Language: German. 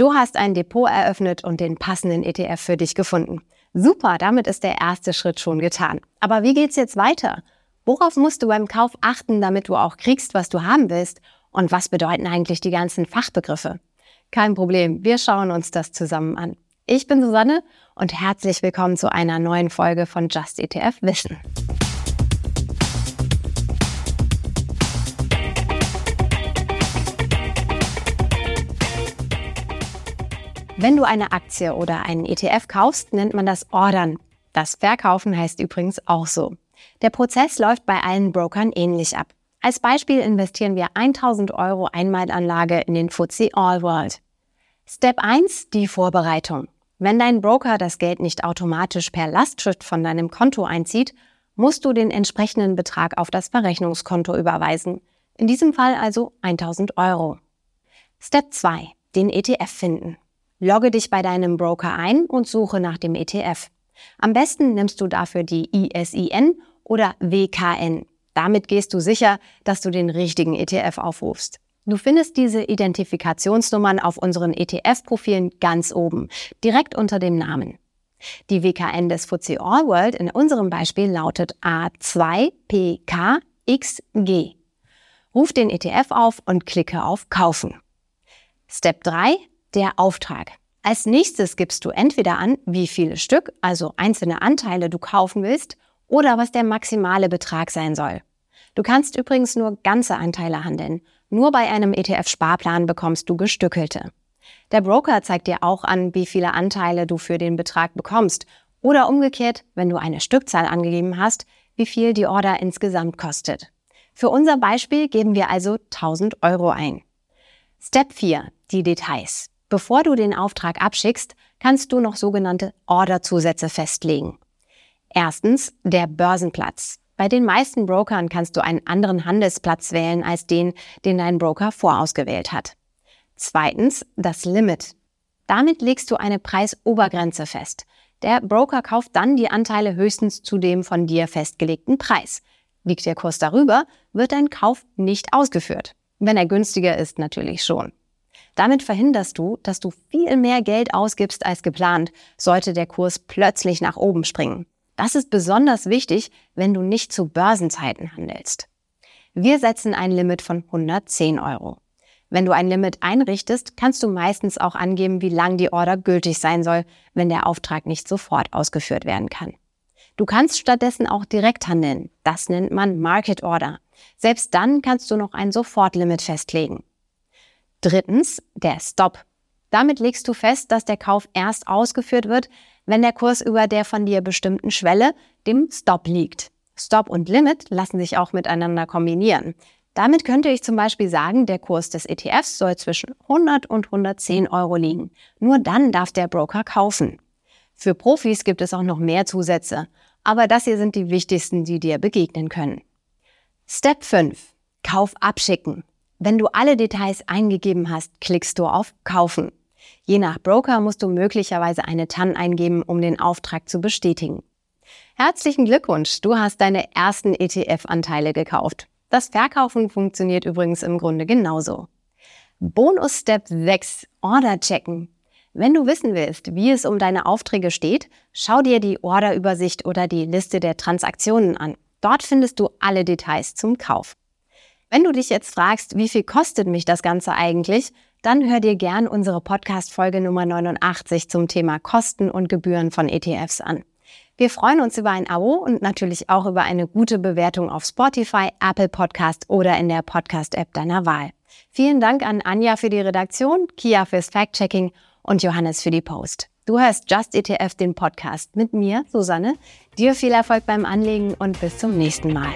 Du hast ein Depot eröffnet und den passenden ETF für dich gefunden. Super, damit ist der erste Schritt schon getan. Aber wie geht's jetzt weiter? Worauf musst du beim Kauf achten, damit du auch kriegst, was du haben willst? Und was bedeuten eigentlich die ganzen Fachbegriffe? Kein Problem, wir schauen uns das zusammen an. Ich bin Susanne und herzlich willkommen zu einer neuen Folge von Just ETF Wissen. Wenn du eine Aktie oder einen ETF kaufst, nennt man das Ordern. Das Verkaufen heißt übrigens auch so. Der Prozess läuft bei allen Brokern ähnlich ab. Als Beispiel investieren wir 1000 Euro Einmalanlage in den FTSE All World. Step 1, die Vorbereitung. Wenn dein Broker das Geld nicht automatisch per Lastschrift von deinem Konto einzieht, musst du den entsprechenden Betrag auf das Verrechnungskonto überweisen. In diesem Fall also 1000 Euro. Step 2, den ETF finden. Logge dich bei deinem Broker ein und suche nach dem ETF. Am besten nimmst du dafür die ISIN oder WKN. Damit gehst du sicher, dass du den richtigen ETF aufrufst. Du findest diese Identifikationsnummern auf unseren ETF-Profilen ganz oben, direkt unter dem Namen. Die WKN des FTSE All World in unserem Beispiel lautet A2PKXG. Ruf den ETF auf und klicke auf Kaufen. Step 3 der Auftrag. Als nächstes gibst du entweder an, wie viele Stück, also einzelne Anteile du kaufen willst, oder was der maximale Betrag sein soll. Du kannst übrigens nur ganze Anteile handeln. Nur bei einem ETF-Sparplan bekommst du gestückelte. Der Broker zeigt dir auch an, wie viele Anteile du für den Betrag bekommst. Oder umgekehrt, wenn du eine Stückzahl angegeben hast, wie viel die Order insgesamt kostet. Für unser Beispiel geben wir also 1000 Euro ein. Step 4. Die Details. Bevor du den Auftrag abschickst, kannst du noch sogenannte Orderzusätze festlegen. Erstens der Börsenplatz. Bei den meisten Brokern kannst du einen anderen Handelsplatz wählen als den, den dein Broker vorausgewählt hat. Zweitens das Limit. Damit legst du eine Preisobergrenze fest. Der Broker kauft dann die Anteile höchstens zu dem von dir festgelegten Preis. Liegt der Kurs darüber, wird dein Kauf nicht ausgeführt. Wenn er günstiger ist, natürlich schon. Damit verhinderst du, dass du viel mehr Geld ausgibst als geplant, sollte der Kurs plötzlich nach oben springen. Das ist besonders wichtig, wenn du nicht zu Börsenzeiten handelst. Wir setzen ein Limit von 110 Euro. Wenn du ein Limit einrichtest, kannst du meistens auch angeben, wie lang die Order gültig sein soll, wenn der Auftrag nicht sofort ausgeführt werden kann. Du kannst stattdessen auch direkt handeln. Das nennt man Market Order. Selbst dann kannst du noch ein Sofortlimit festlegen. Drittens, der Stop. Damit legst du fest, dass der Kauf erst ausgeführt wird, wenn der Kurs über der von dir bestimmten Schwelle, dem Stop, liegt. Stop und Limit lassen sich auch miteinander kombinieren. Damit könnte ich zum Beispiel sagen, der Kurs des ETFs soll zwischen 100 und 110 Euro liegen. Nur dann darf der Broker kaufen. Für Profis gibt es auch noch mehr Zusätze, aber das hier sind die wichtigsten, die dir begegnen können. Step 5. Kauf abschicken. Wenn du alle Details eingegeben hast, klickst du auf Kaufen. Je nach Broker musst du möglicherweise eine TAN eingeben, um den Auftrag zu bestätigen. Herzlichen Glückwunsch, du hast deine ersten ETF-Anteile gekauft. Das Verkaufen funktioniert übrigens im Grunde genauso. Bonus Step 6, Order checken. Wenn du wissen willst, wie es um deine Aufträge steht, schau dir die Orderübersicht oder die Liste der Transaktionen an. Dort findest du alle Details zum Kauf. Wenn du dich jetzt fragst, wie viel kostet mich das Ganze eigentlich, dann hör dir gern unsere Podcast-Folge Nummer 89 zum Thema Kosten und Gebühren von ETFs an. Wir freuen uns über ein Abo und natürlich auch über eine gute Bewertung auf Spotify, Apple Podcast oder in der Podcast-App deiner Wahl. Vielen Dank an Anja für die Redaktion, Kia fürs Fact-Checking und Johannes für die Post. Du hörst Just ETF, den Podcast mit mir, Susanne. Dir viel Erfolg beim Anlegen und bis zum nächsten Mal.